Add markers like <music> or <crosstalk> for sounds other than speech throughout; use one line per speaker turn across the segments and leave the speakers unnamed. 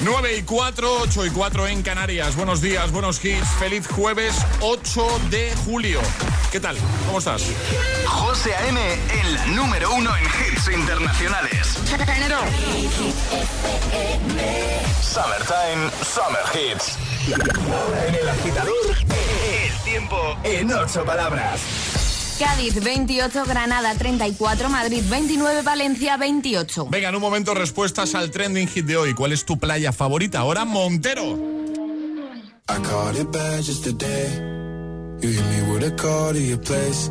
9 y 4, 8 y 4 en Canarias. Buenos días, buenos hits. Feliz jueves 8 de julio. ¿Qué tal? ¿Cómo estás?
José A.M. en la número uno en hits internacionales. Summertime, Summer Hits. En el agitador, el tiempo en ocho palabras.
Cádiz 28, Granada 34, Madrid 29, Valencia 28.
Venga, en un momento respuestas al trending hit de hoy. ¿Cuál es tu playa favorita? Ahora Montero.
I caught it bad just today. You hit me with a call to your place.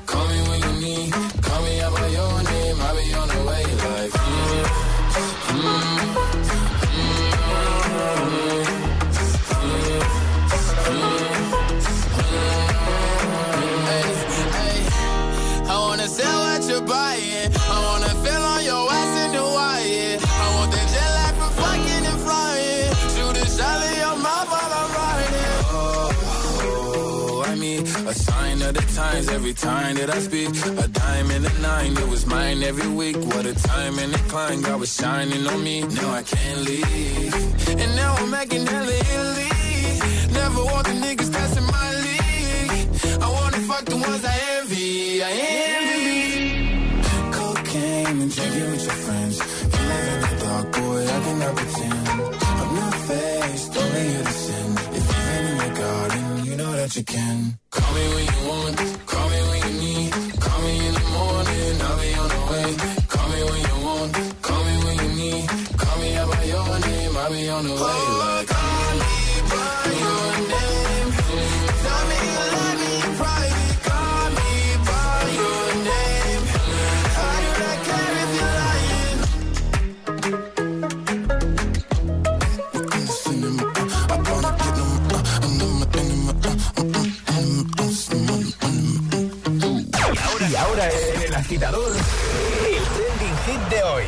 every time that I speak. A dime and a nine, it was mine every week. What a time and a climb, God was shining on me. Now I can't leave. And now I'm making hella Italy. Never want the niggas in my league. I wanna fuck the ones I envy. I envy.
Cocaine and drinking with your friends. You live in the dark, boy, I cannot pretend. I'm not faced, only sin. If you've in your garden, you know that you can.
Call me when you want, call me when you need. Call me in the morning, I'll be on the way. Call me when you want, call me when you need. Call me out by your name, I'll be on the way. Like,
agitador, el trending hit de hoy.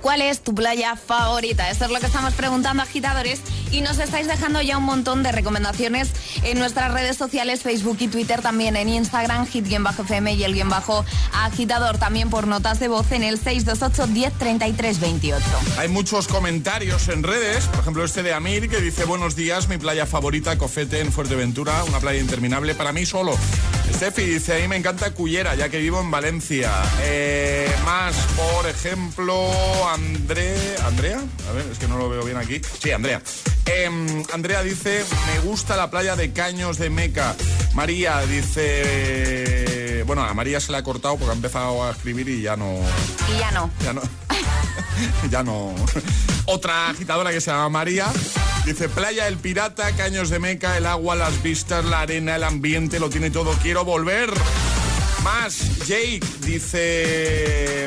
¿Cuál es tu playa favorita? Eso es lo que estamos preguntando, agitadores. Y nos estáis dejando ya un montón de recomendaciones en nuestras redes sociales, Facebook y Twitter, también en Instagram, hit-fm y el guion bajo agitador, también por notas de voz en el 628 10 28.
Hay muchos comentarios en redes, por ejemplo este de Amir que dice buenos días, mi playa favorita, Cofete en Fuerteventura, una playa interminable para mí solo. Steffi dice, a mí me encanta Cullera, ya que vivo en Valencia. Eh, más, por ejemplo, André... ¿Andrea? A ver, es que no lo veo bien aquí. Sí, Andrea. Em, Andrea dice, me gusta la playa de Caños de Meca. María dice... Bueno, a María se la ha cortado porque ha empezado a escribir y ya no...
Y ya no.
Ya no. <laughs> <laughs> ya no. Otra agitadora que se llama María. Dice, playa El Pirata, Caños de Meca, el agua, las vistas, la arena, el ambiente, lo tiene todo, quiero volver. Más, Jake dice...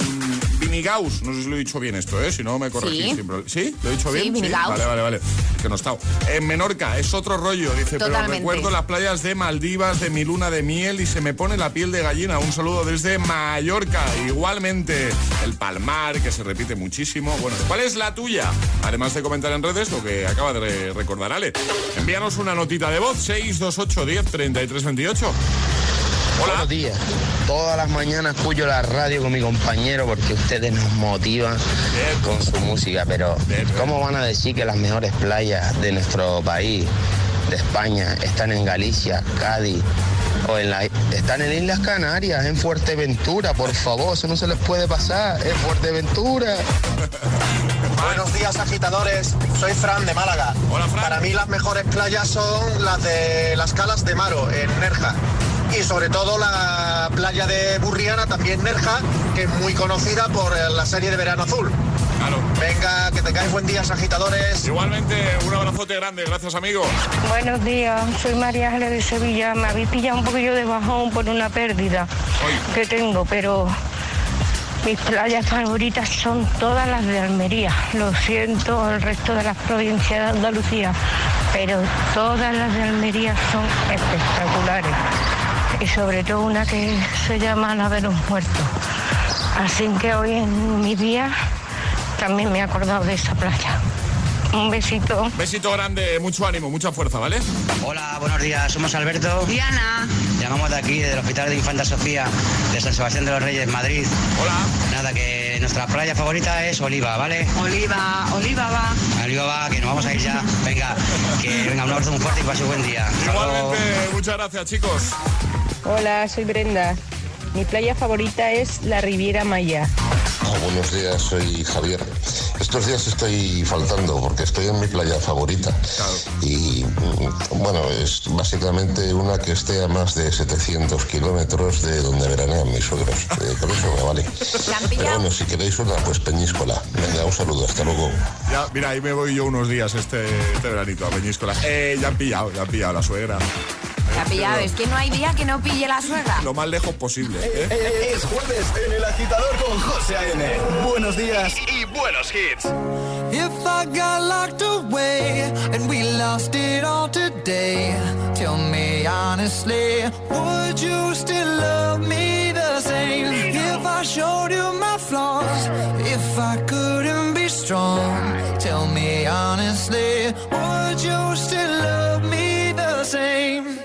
Vinigaus, no sé si lo he dicho bien esto, ¿eh? Si no me corregís.
Sí.
¿Sí? ¿Lo he dicho
Sí,
bien?
Vinigaus.
Vale, vale, vale. Es que no he estado. En Menorca, es otro rollo, dice, pero
Totalmente.
recuerdo las playas de Maldivas, de mi luna de miel y se me pone la piel de gallina. Un saludo desde Mallorca. Igualmente, el Palmar, que se repite muchísimo. Bueno, ¿cuál es la tuya? Además de comentar en redes lo que acaba de re- recordar Ale. Envíanos una notita de voz, 628 10 33 28.
Buenos días. Todas las mañanas escucho la radio con mi compañero porque ustedes nos motivan con su música, pero ¿cómo van a decir que las mejores playas de nuestro país, de España, están en Galicia, Cádiz o en la, están en Islas Canarias, en Fuerteventura? Por favor, eso no se les puede pasar, en Fuerteventura. <laughs>
Buenos días agitadores, soy Fran de Málaga. Para mí las mejores playas son las de las Calas de Maro, en Nerja. Y sobre todo la playa de Burriana, también Nerja, que es muy conocida por eh, la serie de Verano Azul.
Claro.
Venga, que tengáis buen día, agitadores.
Igualmente, un abrazote grande, gracias amigo.
Buenos días, soy María Ángeles de Sevilla. Me habéis pillado un poquillo de bajón por una pérdida que tengo, pero mis playas favoritas son todas las de Almería. Lo siento el resto de las provincias de Andalucía, pero todas las de Almería son espectaculares. Y sobre todo una que se llama La de los Muertos. Así que hoy en mi día también me he acordado de esa playa. Un besito.
Besito grande, mucho ánimo, mucha fuerza, ¿vale?
Hola, buenos días. Somos Alberto.
Diana.
Llamamos de aquí, del Hospital de Infanta Sofía, de San Sebastián de los Reyes, Madrid.
Hola.
Nada, que nuestra playa favorita es Oliva, ¿vale?
Oliva, Oliva va.
Oliva va, que nos vamos a ir ya. Venga, que venga, un abrazo muy fuerte y pase un buen día. Hasta luego.
Igualmente, muchas gracias, chicos.
Hola, soy Brenda. Mi playa favorita es la Riviera Maya.
Ah, buenos días, soy Javier. Estos días estoy faltando porque estoy en mi playa favorita. Y mm, bueno, es básicamente una que esté a más de 700 kilómetros de donde veranean mis suegros. <laughs> Eh, con eso me vale. Pero bueno, si queréis una, pues Peñíscola. Venga, un saludo, hasta luego.
Ya, mira, ahí me voy yo unos días este, este veranito a Peñíscola. Eh, ya han pillado, ya han pillado la suegra.
La pillado, es que no hay día que no pille la suegra.
Lo más lejos posible. ¿eh?
Es jueves en el agitador con José A.N. Buenos días y, buenos hits.
If I got locked away and we lost it all today, tell me honestly, would you still love me the same? If I showed you my flaws, if I couldn't be strong, tell me honestly, would you still love me the same?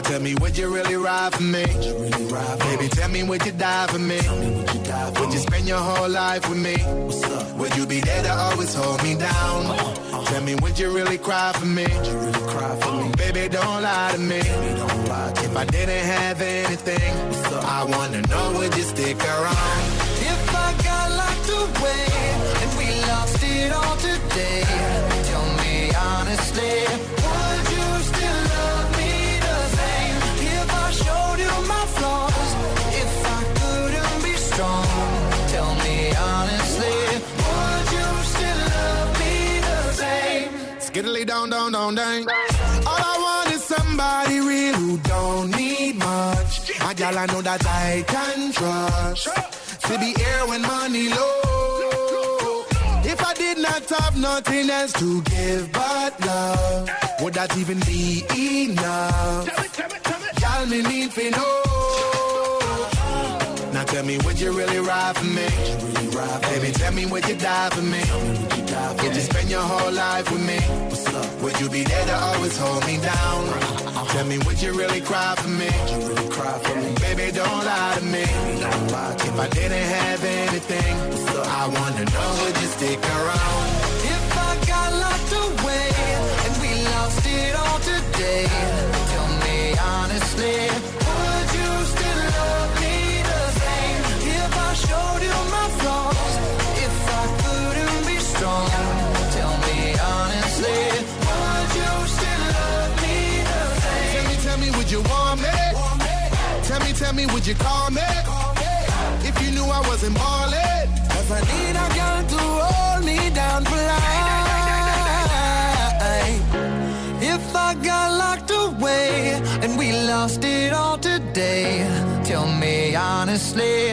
Now tell me, would you really ride for me? Baby, tell me, would you die for me? Would you spend your whole life with me? Would you be there to always hold me down? Tell me, would you really cry for me? Baby, don't lie to me. If I didn't have anything, I wanna know, would you stick around? If I got locked away and we lost it all today, tell me honestly, down, down. All I want is somebody real who don't need much. A gal I know that I can trust. To be here when money low. If I did not have nothing else to give but love, would that even be enough? Gal me need to know. Now tell me, would you really ride for me? Baby, tell me, would you die for me? Would you spend your whole life with me? What's up? Would you be there to always hold me down? Tell me, would you really cry for me? Baby, don't lie to me. If I didn't have anything, I wanna know, would you stick around? If I got locked away and we lost it all today, tell me honestly, tell me honestly, would you still love me the same? Tell me, tell me, would you want me? Tell me, tell me, would you call me? If you knew I wasn't ballin', cause I need a girl to hold me down for life. If I got locked away and we lost it all today, tell me honestly,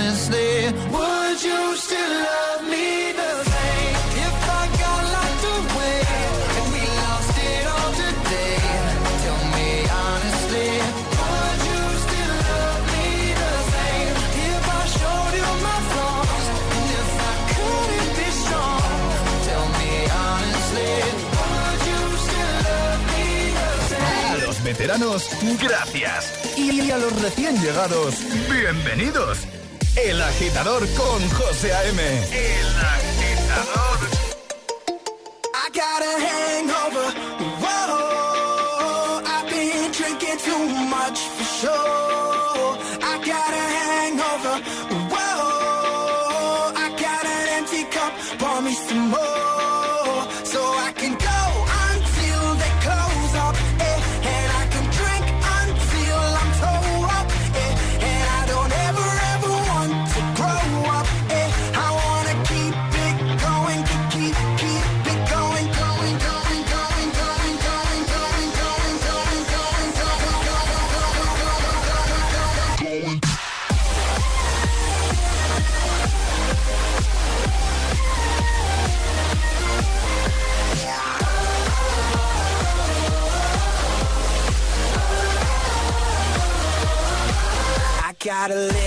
gracias. Y a los recién llegados, bienvenidos. El agitador con José A.M. El agitador.
I got a hangover. gotta live.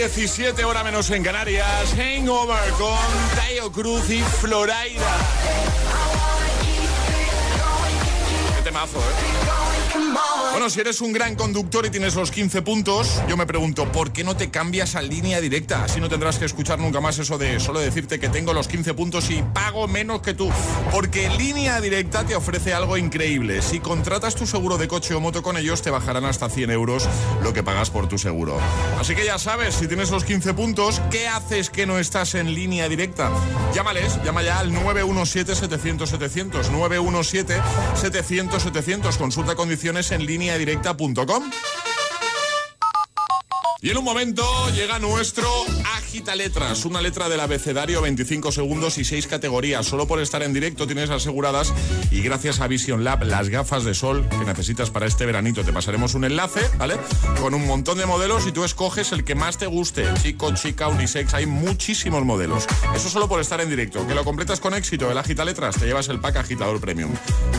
17 hora menos en Canarias. Hangover con Tayo Cruz y Floraida. Qué temazo, ¿eh? Bueno, si eres un gran conductor y tienes los 15 puntos, yo me pregunto, ¿por qué no te cambias a línea directa? Así no tendrás que escuchar nunca más eso de solo decirte que tengo los 15 puntos y pago menos que tú. Porque línea directa te ofrece algo increíble. Si contratas tu seguro de coche o moto con ellos, te bajarán hasta 100 euros lo que pagas por tu seguro. Así que ya sabes, si tienes los 15 puntos, ¿qué haces que no estás en línea directa? Llámales, llama ya al 917-700-700. 917-700-700. Consulta condiciones en línea lineadirecta.com. Y en un momento llega nuestro Agita Letras, una letra del abecedario, 25 segundos y 6 categorías. Solo por estar en directo tienes aseguradas y gracias a Vision Lab las gafas de sol que necesitas para este veranito. Te pasaremos un enlace, ¿vale? Con un montón de modelos y tú escoges el que más te guste. Chico, chica, unisex, hay muchísimos modelos. Eso solo por estar en directo. Que lo completas con éxito, el Agita Letras, te llevas el pack agitador premium.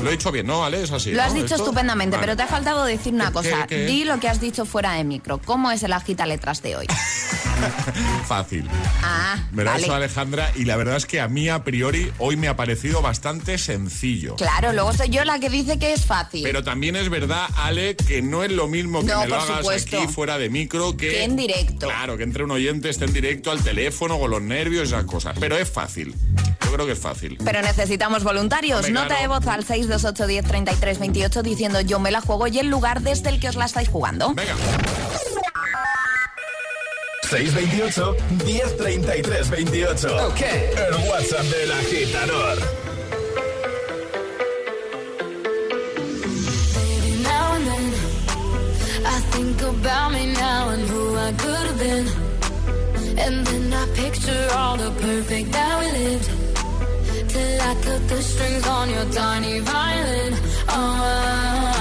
Lo he dicho bien, ¿no, Ale? Es así.
Lo has
¿no?
dicho
¿Esto?
estupendamente,
Vale.
pero te ha faltado decir una
¿Qué,
cosa.
qué?
Di lo que has dicho fuera de micro. ¿Cómo es el agitador letras de hoy. <laughs>
Fácil.
Ah,
Me da
vale.
eso Alejandra y la verdad es que a mí a priori hoy me ha parecido bastante sencillo.
Claro, luego soy yo la que dice que es fácil.
Pero también es verdad, Ale, que no es lo mismo que
No,
me lo hagas
supuesto.
aquí fuera de micro que,
Que en directo.
Claro, que entre un oyente esté en directo al teléfono con los nervios y esas cosas. Pero es fácil. Yo creo que es fácil.
Pero necesitamos voluntarios. Nota
claro.
de voz al 628 10 33 28 diciendo yo me la juego y el lugar desde el que os la estáis jugando.
Venga.
628 1033 28. Ok. El WhatsApp del agitador.
Now and then, I think about me now and who I could have been. And then I picture all the perfect that we lived. Till I cut the strings on your tiny violin. Oh,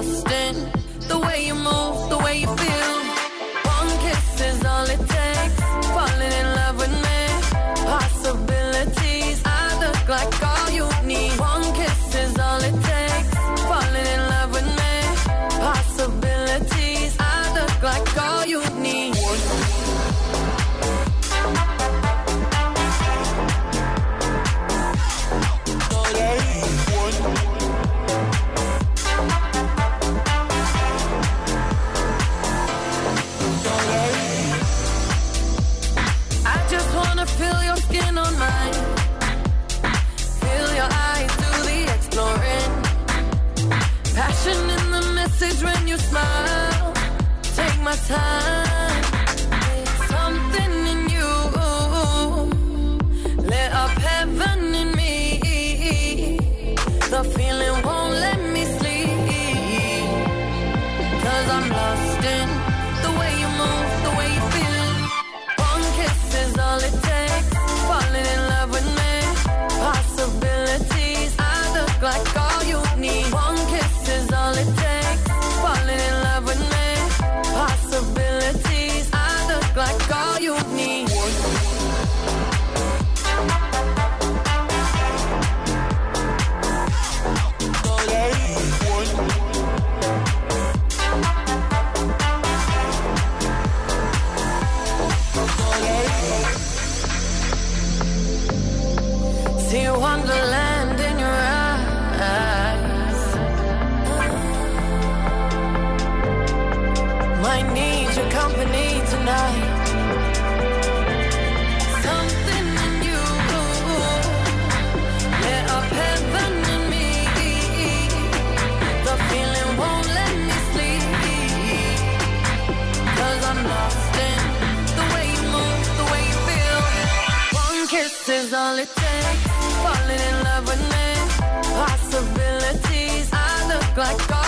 lost in the way you move, the way you feel. Company tonight. Something in you lit up heaven in me. The feeling won't let me I'm lost in the way you move, the way you feel. One kiss is all it takes. Falling in love with me. Possibilities. I look like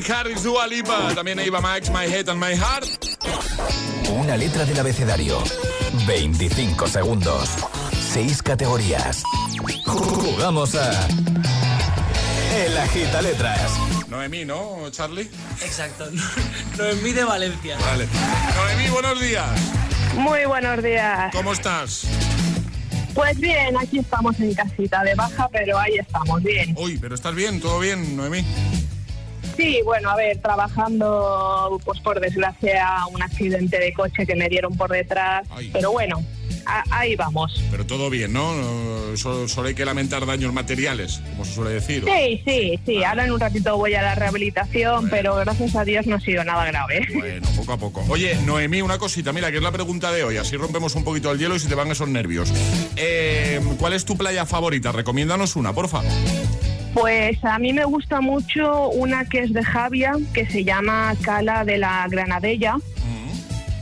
Calvin Harris, Dua Lipa, también Eva Max, My Head and My Heart.
Una letra del abecedario. 25 segundos. 6 categorías. Jugamos a. El agita letras.
Noemí, ¿no, Charlie?
Exacto. <laughs> Noemí de Valencia.
Vale. Noemí, buenos días.
Muy buenos días.
¿Cómo estás?
Pues bien, aquí estamos en casita de baja, pero ahí estamos, bien.
Uy, pero estás bien, todo bien, Noemí.
Sí, bueno, a ver, trabajando, pues por desgracia, un accidente de coche que me dieron por detrás, pero bueno, ahí vamos.
Pero todo bien, ¿no? Solo, solo hay que lamentar daños materiales, como se suele decir.
Sí, sí, sí, ahora en un ratito voy a la rehabilitación, pero gracias a Dios no ha sido nada grave.
Bueno, poco a poco. Oye, Noemí, una cosita, mira, que es la pregunta de hoy, así rompemos un poquito el hielo y se te van esos nervios. Eh, ¿Cuál es tu playa favorita? Recomiéndanos una, porfa.
Pues a mí me gusta mucho una que es de Javia, que se llama Cala de la Granadella.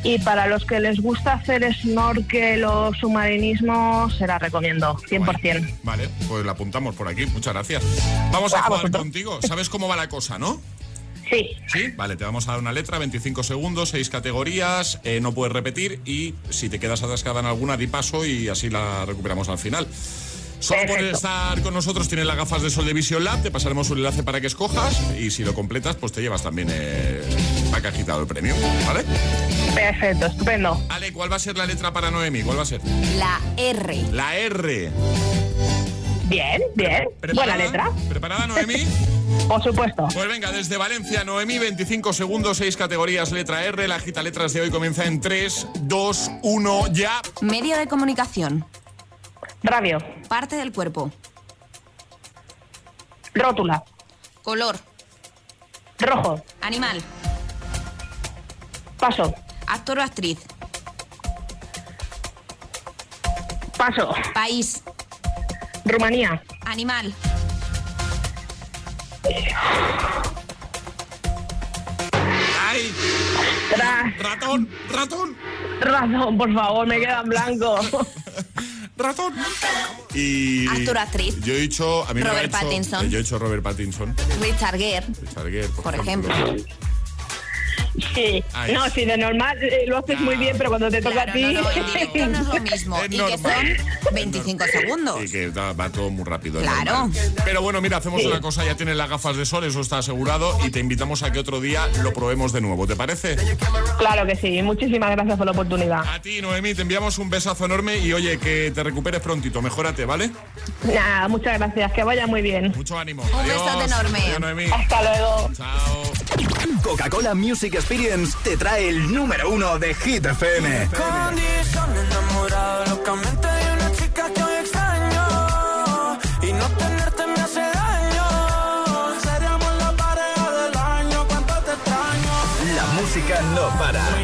Y para los que les gusta hacer snorkel o submarinismo, se la recomiendo, 100%.
Vale, pues la apuntamos por aquí, muchas gracias. Vamos a jugar contigo. ¿Sabes cómo va la cosa, no?
Sí.
Sí, vale, te vamos a dar una letra, 25 segundos, 6 categorías, eh, no puedes repetir y si te quedas atascada en alguna, di paso y así la recuperamos al final. Solo por estar con nosotros tienes las gafas de sol de Vision Lab, te pasaremos un enlace para que escojas y si lo completas, pues te llevas también eh, la cajita del premio, ¿vale?
Perfecto, estupendo.
Ale, ¿cuál va a ser la letra para Noemi? ¿Cuál va a ser?
La R.
La R.
Bien, bien. Buena letra.
¿Preparada, Noemi? <laughs>
Por supuesto.
Pues venga, desde Valencia, Noemi, 25 segundos, 6 categorías, letra R. La gita letras de hoy comienza en 3, 2, 1, ya.
Medio de comunicación.
Radio.
Parte del cuerpo.
Rótula.
Color.
Rojo.
Animal.
Paso.
Actor o actriz.
Paso.
País.
Rumanía.
Animal.
¡Ay! ¡Ratón! ¡Ratón!
Razón, por favor, me queda en blanco. <laughs>
¡Ratón! Y.
Actor o actriz.
Yo he dicho. A mí me
Robert
ha hecho-
Pattinson.
Yo he hecho Robert Pattinson.
Richard Gere.
Richard Gere, por,
Por ejemplo.
Sí.
Ay.
No, sí, de normal eh, lo haces muy bien, pero cuando te toca
Claro,
a ti.
no, no, en directo no es lo mismo.
Es
y que son 25 segundos.
Y que va todo muy rápido.
Claro.
Pero bueno, mira, hacemos
Sí.
una cosa, ya tienes las gafas de sol, eso está asegurado, y te invitamos a que otro día lo probemos de nuevo, ¿te parece?
Claro que sí. Muchísimas gracias por la oportunidad.
A ti, Noemí, te enviamos un besazo enorme y oye, que te recuperes prontito, mejórate, ¿vale?
Nada, muchas gracias. Que vaya muy bien.
Mucho ánimo.
Un besote enorme.
Adiós, Noemí.
Hasta luego.
Chao.
Coca-Cola Music Experience te trae el número uno de Hit FM.
Condición enamorado locamente de una chica que hoy extraño Y no tenerte me hace daño Seríamos la pareja del año, cuánto te extraño
La música no para.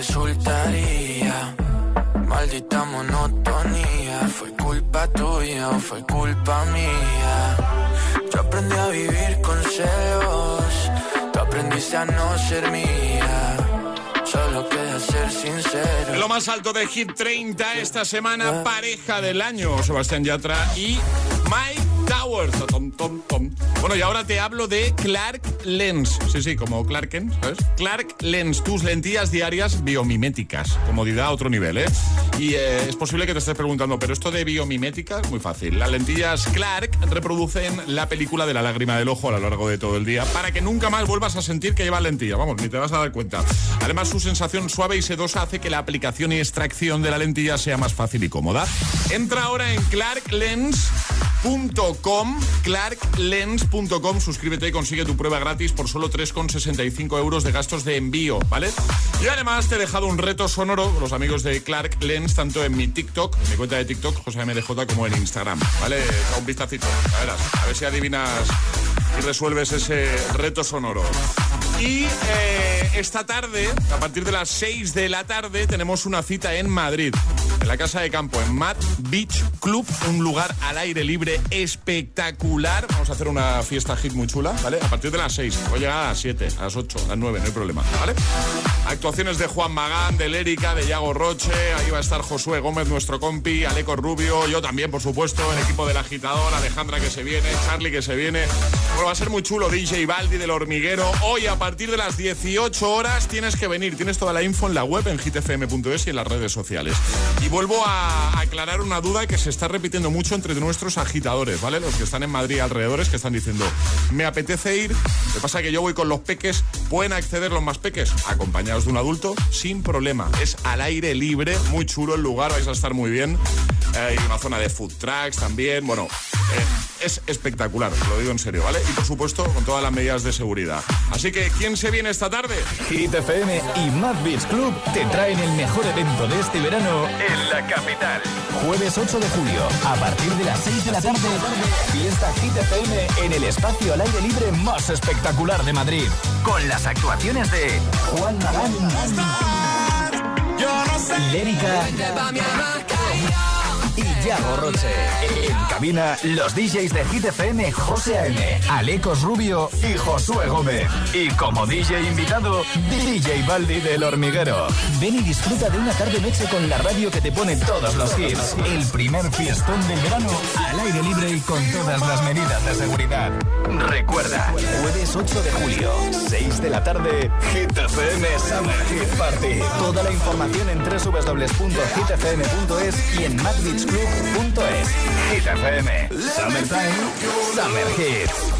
resultaría. Maldita monotonía, fue culpa tuya o fue culpa mía. Yo aprendí a vivir con celos, tú aprendiste a no ser mía. Solo queda ser sincero.
Lo más alto de Hit 30 esta semana, pareja del año, Sebastián Yatra y Mike Bueno, y ahora te hablo de Clark Lens. Sí, sí, como Clark ¿sabes? Clark Lens, tus lentillas diarias biomiméticas. Comodidad a otro nivel, ¿eh? Y eh, es posible que te estés preguntando, pero esto de biomimética muy fácil. Las lentillas Clark reproducen la película de la lágrima del ojo a lo largo de todo el día para que nunca más vuelvas a sentir que llevas lentilla. Vamos, ni te vas a dar cuenta. Además, su sensación suave y sedosa hace que la aplicación y extracción de la lentilla sea más fácil y cómoda. Entra ahora en clarklens.com, clarklens.com, suscríbete y consigue tu prueba gratis por solo 3,65 euros de gastos de envío, ¿vale? Y además te he dejado un reto sonoro, los amigos de Clark Lens, tanto en mi TikTok, en mi cuenta de TikTok, JosMDJ, como en Instagram, ¿vale? Un vistacito, a ver, a ver si adivinas y resuelves ese reto sonoro. Y eh, esta tarde, a partir de las 6 de la tarde, tenemos una cita en Madrid, la Casa de Campo, en Mad Beach Club, un lugar al aire libre espectacular. Vamos a hacer una fiesta hit muy chula, ¿vale? A partir de las 6. Voy a llegar a las 7, a las 8, a las 9, no hay problema, ¿vale? Actuaciones de Juan Magán, de Lérica, de Yago Roche, ahí va a estar Josué Gómez, nuestro compi, Aleco Rubio, yo también, por supuesto, el equipo del agitador, Alejandra que se viene, Charlie que se viene. Bueno, va a ser muy chulo, DJ Baldi del hormiguero. Hoy a partir de las 18 horas tienes que venir. Tienes toda la info en la web, en hitfm.es y en las redes sociales. Vuelvo a aclarar una duda que se está repitiendo mucho entre nuestros agitadores, ¿vale? Los que están en Madrid alrededores, que están diciendo, me apetece ir, lo que pasa que yo voy con los peques, ¿pueden acceder los más peques? Acompañados de un adulto, sin problema. Es al aire libre, muy chulo el lugar, vais a estar muy bien. Hay una zona de food trucks también, bueno, eh, es espectacular, lo digo en serio, ¿vale? Y por supuesto, con todas las medidas de seguridad. Así que, ¿quién se viene esta tarde?
Hit FM y Mad Club te traen el mejor evento de este verano en la capital. Jueves 8 de julio, a partir de las 6 de la tarde, fiesta Hit FM en el espacio al aire libre más espectacular de Madrid. Con las actuaciones de Juan Magán, Lérica y Yago Roche. En cabina, los DJs de Hit FM, José A.M., Alecos Rubio y Josué Gómez. Y como DJ invitado, DJ Baldi del Hormiguero. Ven y disfruta de una tarde-noche con la radio que te pone todos los hits. El primer fiestón del verano, al aire libre y con todas las medidas de seguridad. Recuerda, jueves 8 de julio, 6 de la tarde, Hit Summer Hit Party. Toda la información en www.hitfm.es y en madbeachclub.es. Hit FM, Summertime, Summer Hits.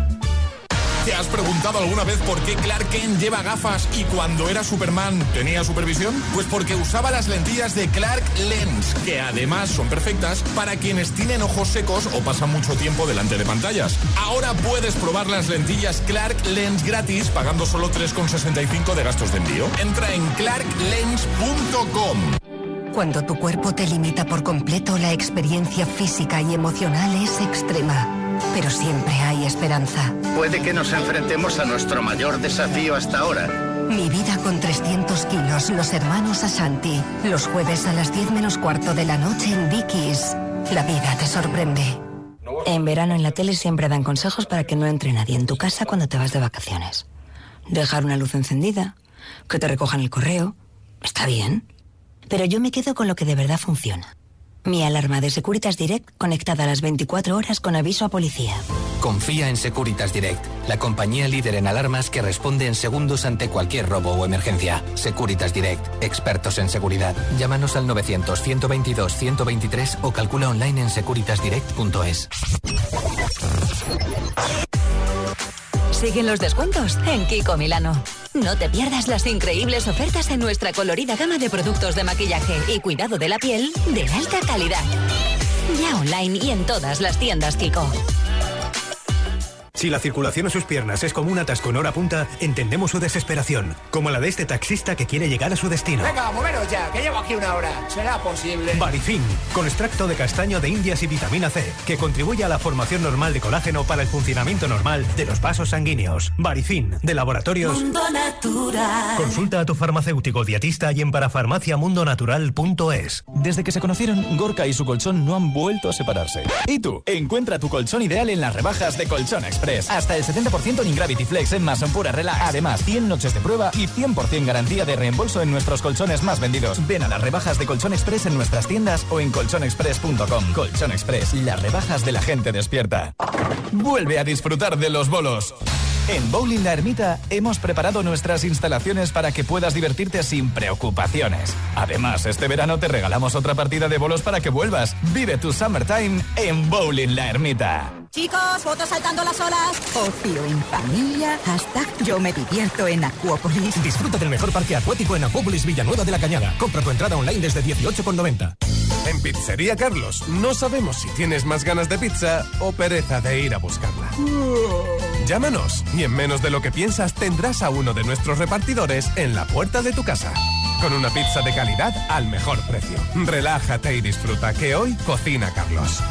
¿Te has preguntado alguna vez por qué Clark Kent lleva gafas y cuando era Superman tenía supervisión? Pues porque usaba las lentillas de Clark Lens, que además son perfectas para quienes tienen ojos secos o pasan mucho tiempo delante de pantallas. Ahora puedes probar las lentillas Clark Lens gratis pagando solo 3,65 de gastos de envío. Entra en clarklens.com.
Cuando tu cuerpo te limita por completo, la experiencia física y emocional es extrema. Pero siempre hay esperanza.
Puede que nos enfrentemos a nuestro mayor desafío hasta ahora.
Mi vida con 300 kilos, los hermanos Ashanti. Los jueves a las 10 menos cuarto de la noche en Dickies. La vida te sorprende.
En verano en la tele siempre dan consejos para que no entre nadie en tu casa cuando te vas de vacaciones. Dejar una luz encendida, que te recojan el correo. Está bien. Pero yo me quedo con lo que de verdad funciona. Mi alarma de Securitas Direct conectada a las 24 horas con aviso a policía.
Confía en Securitas Direct, la compañía líder en alarmas que responde en segundos ante cualquier robo o emergencia. Securitas Direct, expertos en seguridad. Llámanos al 900-122-123 o calcula online en securitasdirect.es.
Siguen los descuentos en Kiko Milano. No te pierdas las increíbles ofertas en nuestra colorida gama de productos de maquillaje y cuidado de la piel de alta calidad. Ya online y en todas las tiendas Kiko.
Si la circulación en sus piernas es como un atasco en hora punta, entendemos su desesperación, como la de este taxista que quiere llegar a su destino.
Venga, moveros ya, que llevo aquí una hora. ¿Será posible?
Barifin, con extracto de castaño de indias y vitamina C, que contribuye a la formación normal de colágeno para el funcionamiento normal de los vasos sanguíneos. Barifin, de laboratorios.
Mundo Natural.
Consulta a tu farmacéutico dietista y en parafarmaciamundonatural.es.
Desde que se conocieron, Gorka y su colchón no han vuelto a separarse. ¿Y tú? Encuentra tu colchón ideal en las rebajas de Colchón Express. Hasta el 70% en Ingravity Flex en Mason Pura Relax. Además, 100 noches de prueba y 100% garantía de reembolso en nuestros colchones más vendidos. Ven a las rebajas de Colchón Express en nuestras tiendas o en colchonexpress.com. Colchón Express, las rebajas de la gente despierta. Vuelve a disfrutar de los bolos. En Bowling La Ermita hemos preparado nuestras instalaciones para que puedas divertirte sin preocupaciones. Además, este verano te regalamos otra partida de bolos para que vuelvas. Vive tu summertime en Bowling La Ermita.
Chicos, fotos saltando las olas. Ocio en familia. Hashtag yo me divierto en Acuópolis.
Disfruta del mejor parque acuático en Acuópolis Villanueva de la Cañada. Compra tu entrada online desde 18,90. En Pizzería Carlos, no sabemos si tienes más ganas de pizza o pereza de ir a buscarla. Llámanos y en menos de lo que piensas tendrás a uno de nuestros repartidores en la puerta de tu casa. Con una pizza de calidad al mejor precio. Relájate y disfruta que hoy cocina Carlos.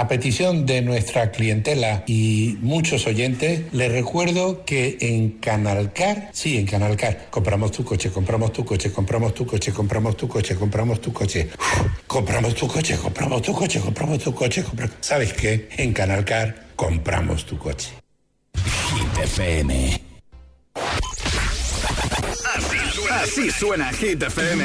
A petición de nuestra clientela y muchos oyentes, les recuerdo que en Canalcar, sí, en Canalcar, compramos tu coche, compramos tu coche, compramos tu coche, compramos tu coche, compramos tu coche, compramos tu coche, compramos tu coche, compramos tu coche, compra- ¿Sabes qué? En Canalcar compramos tu coche.
Hit FM. Así, así suena Hit FM.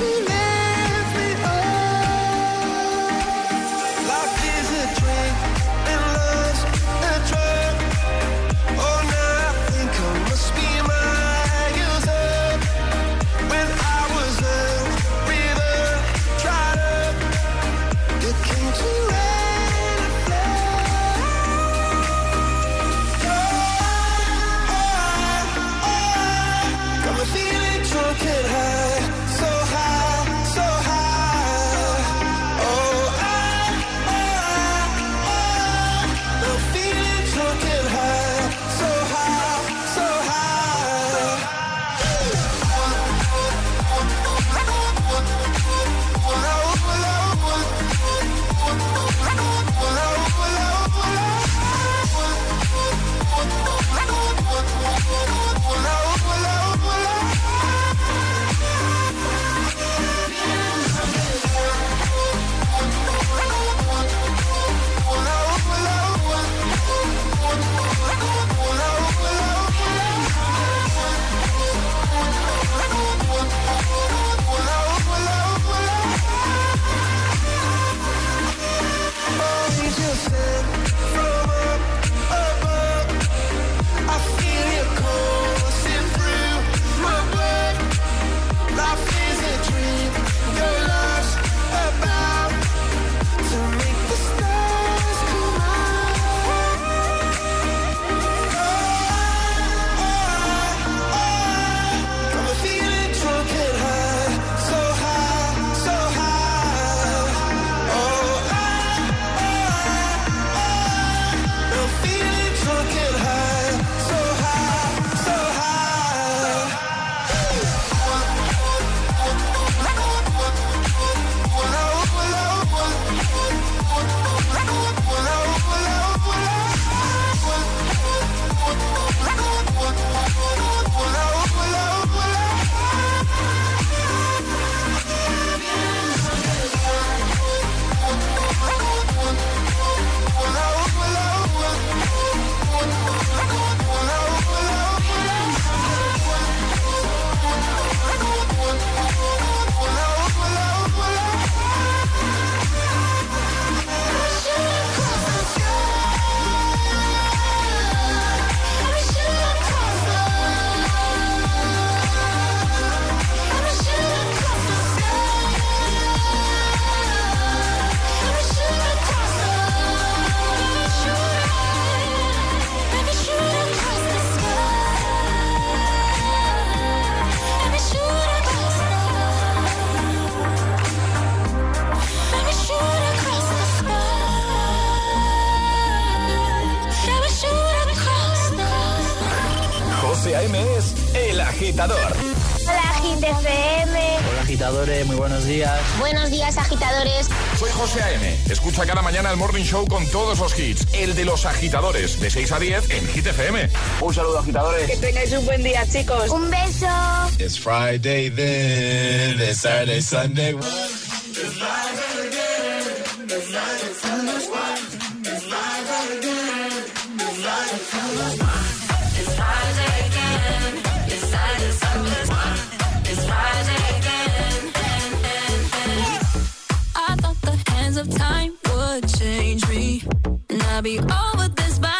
Hoy
Show con todos los hits. El de los agitadores, de 6 a 10 en Hit FM.
Un saludo, agitadores.
Que tengáis un buen día, chicos.
Un beso.
It's Friday then, it's Saturday, Sunday.
I'll be over this by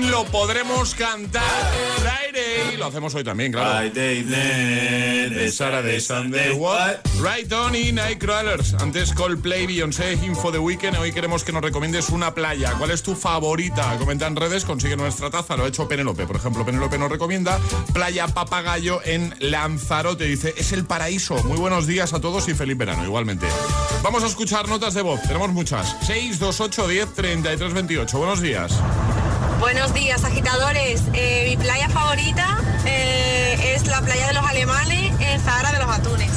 fin lo podremos cantar. Friday. Lo hacemos hoy también, claro.
Friday, then,
Saturday, Sunday, what? Right on y Nightcrawlers. Antes Coldplay, Beyoncé, Info de Weekend. Hoy queremos que nos recomiendes una playa. ¿Cuál es tu favorita? Comenta en redes, consigue nuestra taza. Lo ha hecho Penelope. Por ejemplo, Penelope nos recomienda Playa Papagayo en Lanzarote. Dice, es el paraíso. Muy buenos días a todos y feliz verano, igualmente. Vamos a escuchar notas de voz. Tenemos muchas. 628 10 33 28. Buenos días.
Buenos días, agitadores. Eh, mi playa favorita eh, es la playa de los alemanes en Zahara de los Atunes.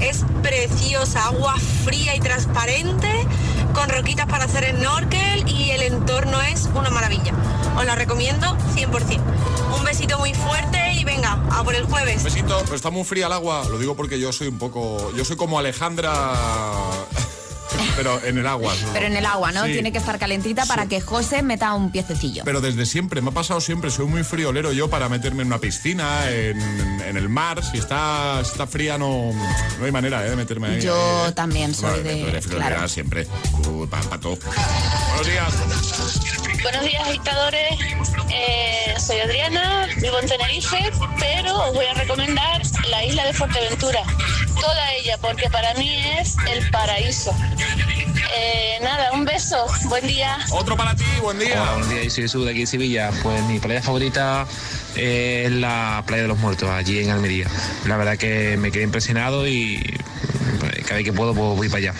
Es preciosa, agua fría y transparente, con roquitas para hacer snorkel y el entorno es una maravilla. Os la recomiendo 100%. Un besito muy fuerte y venga, a por el jueves.
Besito, pero está muy fría el agua. Lo digo porque yo soy un poco. Yo soy como Alejandra. Pero en el agua. ¿no?
Pero en el agua, ¿no?
Sí.
Tiene que estar calentita para que José meta un piececillo.
Pero desde siempre, me ha pasado siempre, soy muy friolero yo para meterme en una piscina, en, en el mar. Si está, si está fría no, no hay manera ¿eh? de meterme ahí.
Yo
ahí.
también soy
Bueno,
de...
friolera
Claro.
siempre. Uh, pa- pa' todo. Buenos días.
Buenos días, agitadores. Eh, soy Adriana, vivo en Tenerife, pero os voy a recomendar la isla de Fuerteventura. Toda ella, porque para mí es el paraíso. Eh, nada, un beso. Buen día.
Otro para ti, buen día.
Hola, buenos días, soy Jesús de aquí en Sevilla. Pues mi playa favorita es la playa de los muertos, allí en Almería. La verdad que me quedé impresionado y pues, cada vez que puedo pues, voy para allá.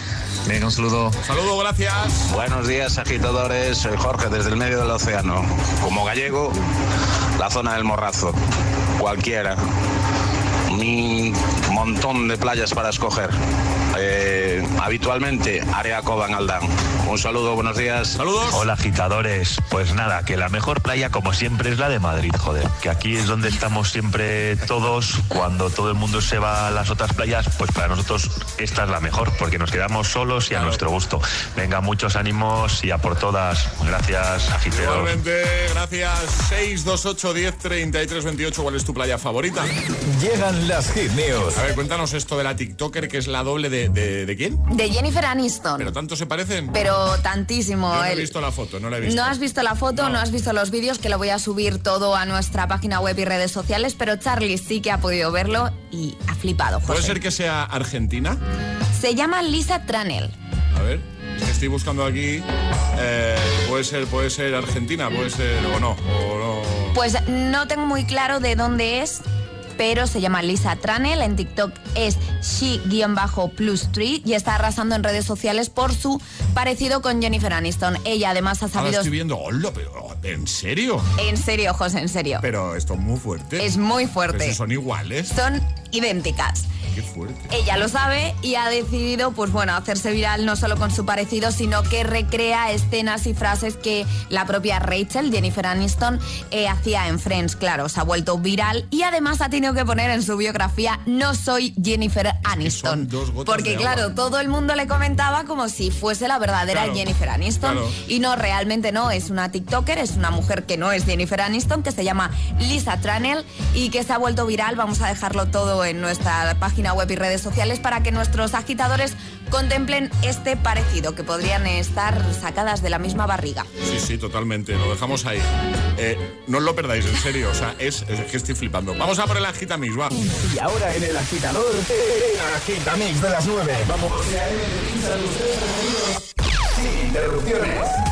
Venga, un saludo.
Saludo, gracias.
Buenos días, agitadores. Soy Jorge desde el medio del océano. Como gallego, la zona del Morrazo. Cualquiera. Un montón de playas para escoger. Eh, habitualmente, Área Cova en Aldán. Un saludo, buenos días.
Saludos.
Hola agitadores, pues nada, que la mejor playa como siempre es la de Madrid, joder, que aquí es donde estamos siempre todos, cuando todo el mundo se va a las otras playas, pues para nosotros esta es la mejor, porque nos quedamos solos y a nuestro gusto. Venga, muchos ánimos y a por todas. Gracias, agiteros.
Igualmente, gracias. 628 10 33 28. ¿Cuál es tu playa favorita?
Llegan las hit news.
A ver, cuéntanos esto de la TikToker, que es la doble de. ¿De, de quién?
De Jennifer Aniston.
¿Pero tanto se parecen?
Pero tantísimo.
Yo no he
el-
visto la foto, no la he visto.
No has visto la foto, no. has visto los vídeos, que lo voy a subir todo a nuestra página web y redes sociales, pero Charlie sí que ha podido verlo y ha flipado.
¿Puede
José.
ser que sea argentina?
Se llama Lisa Tranel.
A ver, es que estoy buscando aquí. eh, puede ser, puede ser argentina, puede ser o no, o no.
Pues no tengo muy claro de dónde es, pero se llama Lisa Tranel. En TikTok es she-plus 3 y está arrasando en redes sociales por su parecido con Jennifer Aniston. Ella además ha
Ahora
sabido...
estoy viendo, hola, pero ¿en serio?
En serio, José, en serio.
Pero esto es muy fuerte.
Es muy fuerte.
Si son iguales.
Son idénticas.
Qué fuerte.
Ella lo sabe y ha decidido, pues bueno, hacerse viral no solo con su parecido, sino que recrea escenas y frases que la propia Rachel, Jennifer Aniston, eh, hacía en Friends. Claro, se ha vuelto viral y además ha tenido que poner en su biografía no soy Jennifer Aniston. Porque claro, todo el mundo le comentaba como si fuese la verdadera
Claro,
Jennifer Aniston.
claro.
Y no, realmente no, es una TikToker, es una mujer que no es Jennifer Aniston, que se llama Lisa Tranel y que se ha vuelto viral. Vamos a dejarlo todo en nuestra página web y redes sociales para que nuestros agitadores contemplen este parecido, que podrían estar sacadas de la misma barriga.
Sí, sí, totalmente. Lo dejamos ahí. Eh, no os lo perdáis, en serio. O sea, es, es que estoy flipando. Vamos a por el agitamix, va.
Y ahora en el agitador, el agitamix de las 9. Vamos. Sin interrupciones.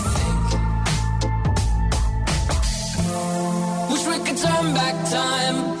We could turn back time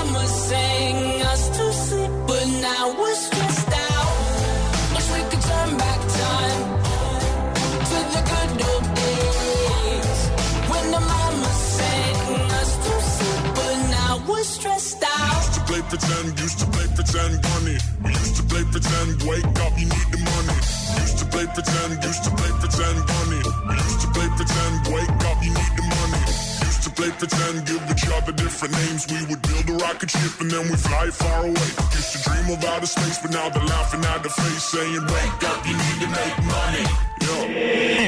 pretend, used to play pretend, bunny. We used to play pretend, wake up, you need the money. Used to play pretend, used to play pretend, bunny. We used to play pretend, wake up, you need money. Used to play pretend, give each other different names. We would build a rocket ship and then we fly far away. Used to dream of outer space, but now they're laughing at the face, saying, Wake up, you need to make money. Yo.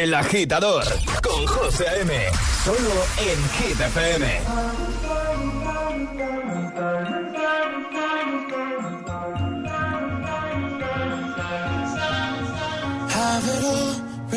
El agitador con José A.M. Solo en Hit FM.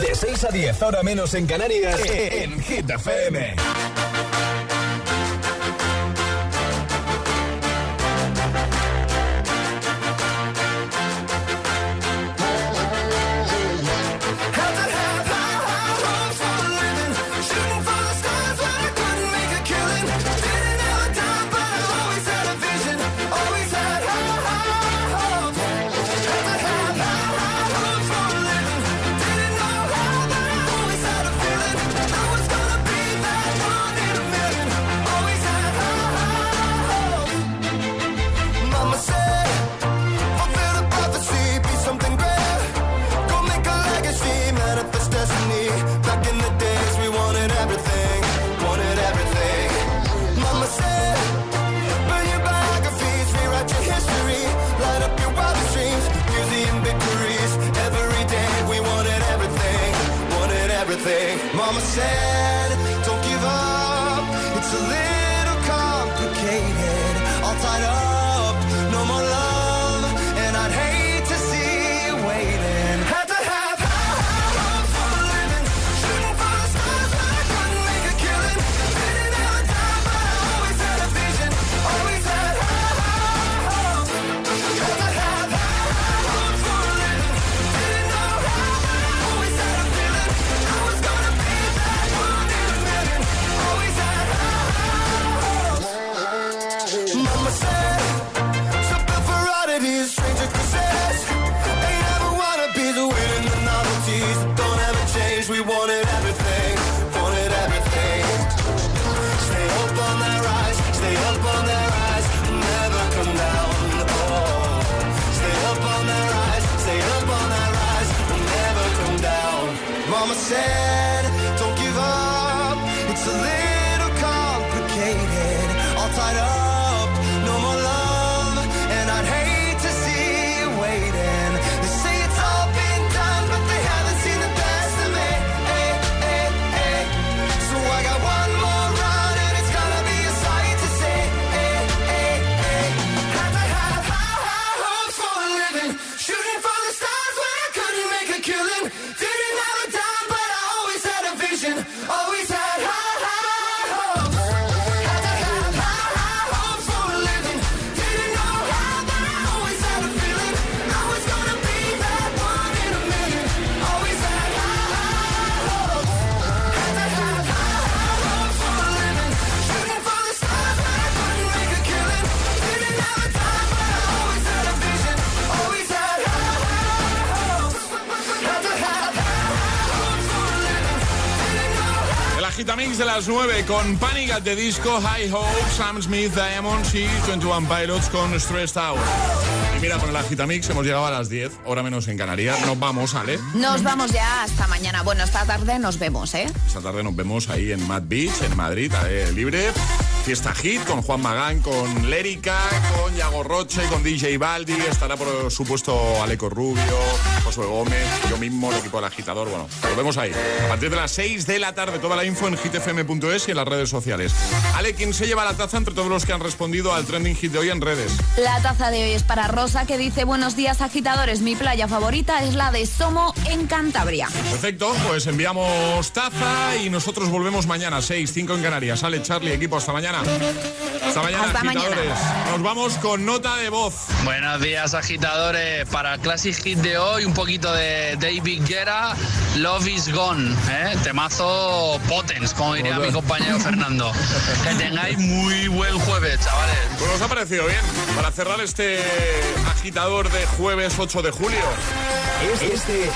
De 6 a 10, ahora menos en Canarias, en Hit FM.
myself. Agitamix de las 9 con Panic at the Disco, High Hope, Sam Smith, Diamonds y 21 Pilots con Stressed Out. Y mira, con el agitamix hemos llegado a las 10, hora menos en Canarias. Nos vamos, ¿vale?
Nos vamos ya hasta mañana. Bueno, esta tarde nos vemos, ¿eh?
Esta tarde nos vemos ahí en Mad Beach, en Madrid, libre. Fiesta Hit con Juan Magán, con Lérica, con Yago Roche, con DJ Baldi. Estará, por supuesto, Aleco Rubio, Josué Gómez, yo mismo, el equipo del agitador. Bueno, nos vemos ahí. A partir de las 6 de la tarde, toda la info en hitfm.es y en las redes sociales. Ale, ¿quién se lleva la taza entre todos los que han respondido al trending hit de hoy en redes?
La taza de hoy es para Rosa que dice buenos días agitadores, mi playa favorita es la de Somo en Cantabria.
Perfecto, pues enviamos taza y nosotros volvemos mañana, 6, 5 en Canarias. Ale, Charlie, equipo, hasta mañana. Hasta mañana,
Hasta mañana.
agitadores. Nos vamos con nota de voz.
Buenos días agitadores, para el Classic Hit de hoy un poquito de David Guerra, Love is Gone, ¿eh? temazo potens, como diría mi compañero Fernando. Que tengáis muy buen jueves, chavales.
Pues nos ha parecido bien. Para cerrar este agitador de jueves 8 de julio.
Este es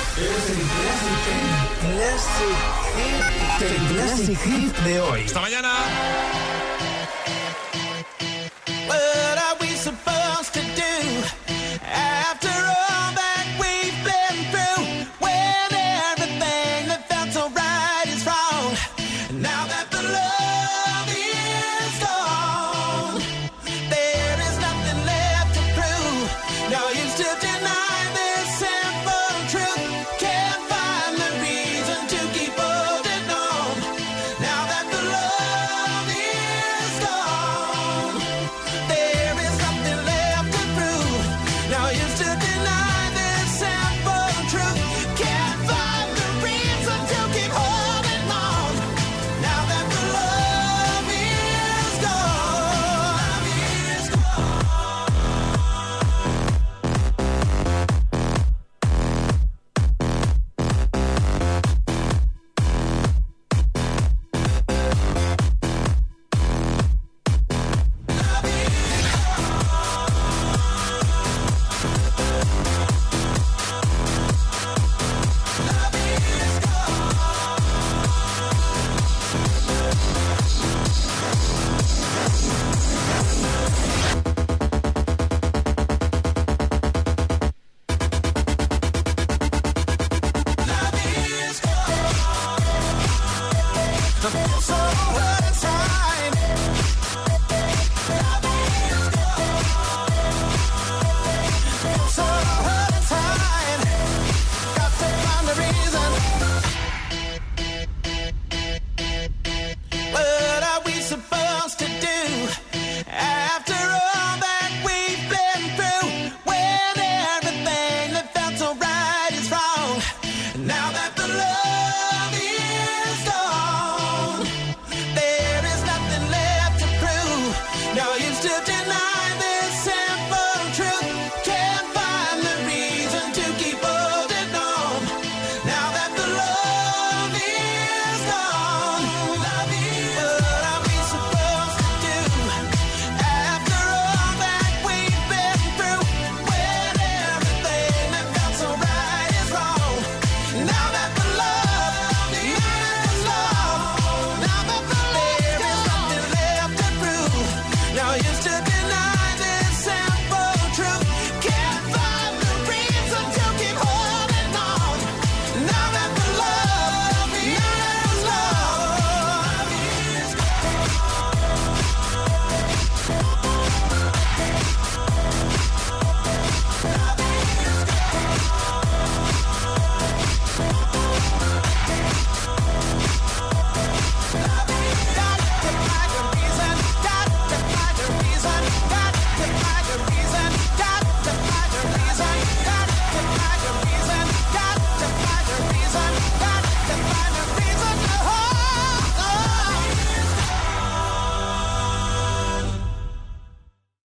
el Classic Hit. El Classic Hit de hoy.
Hasta mañana.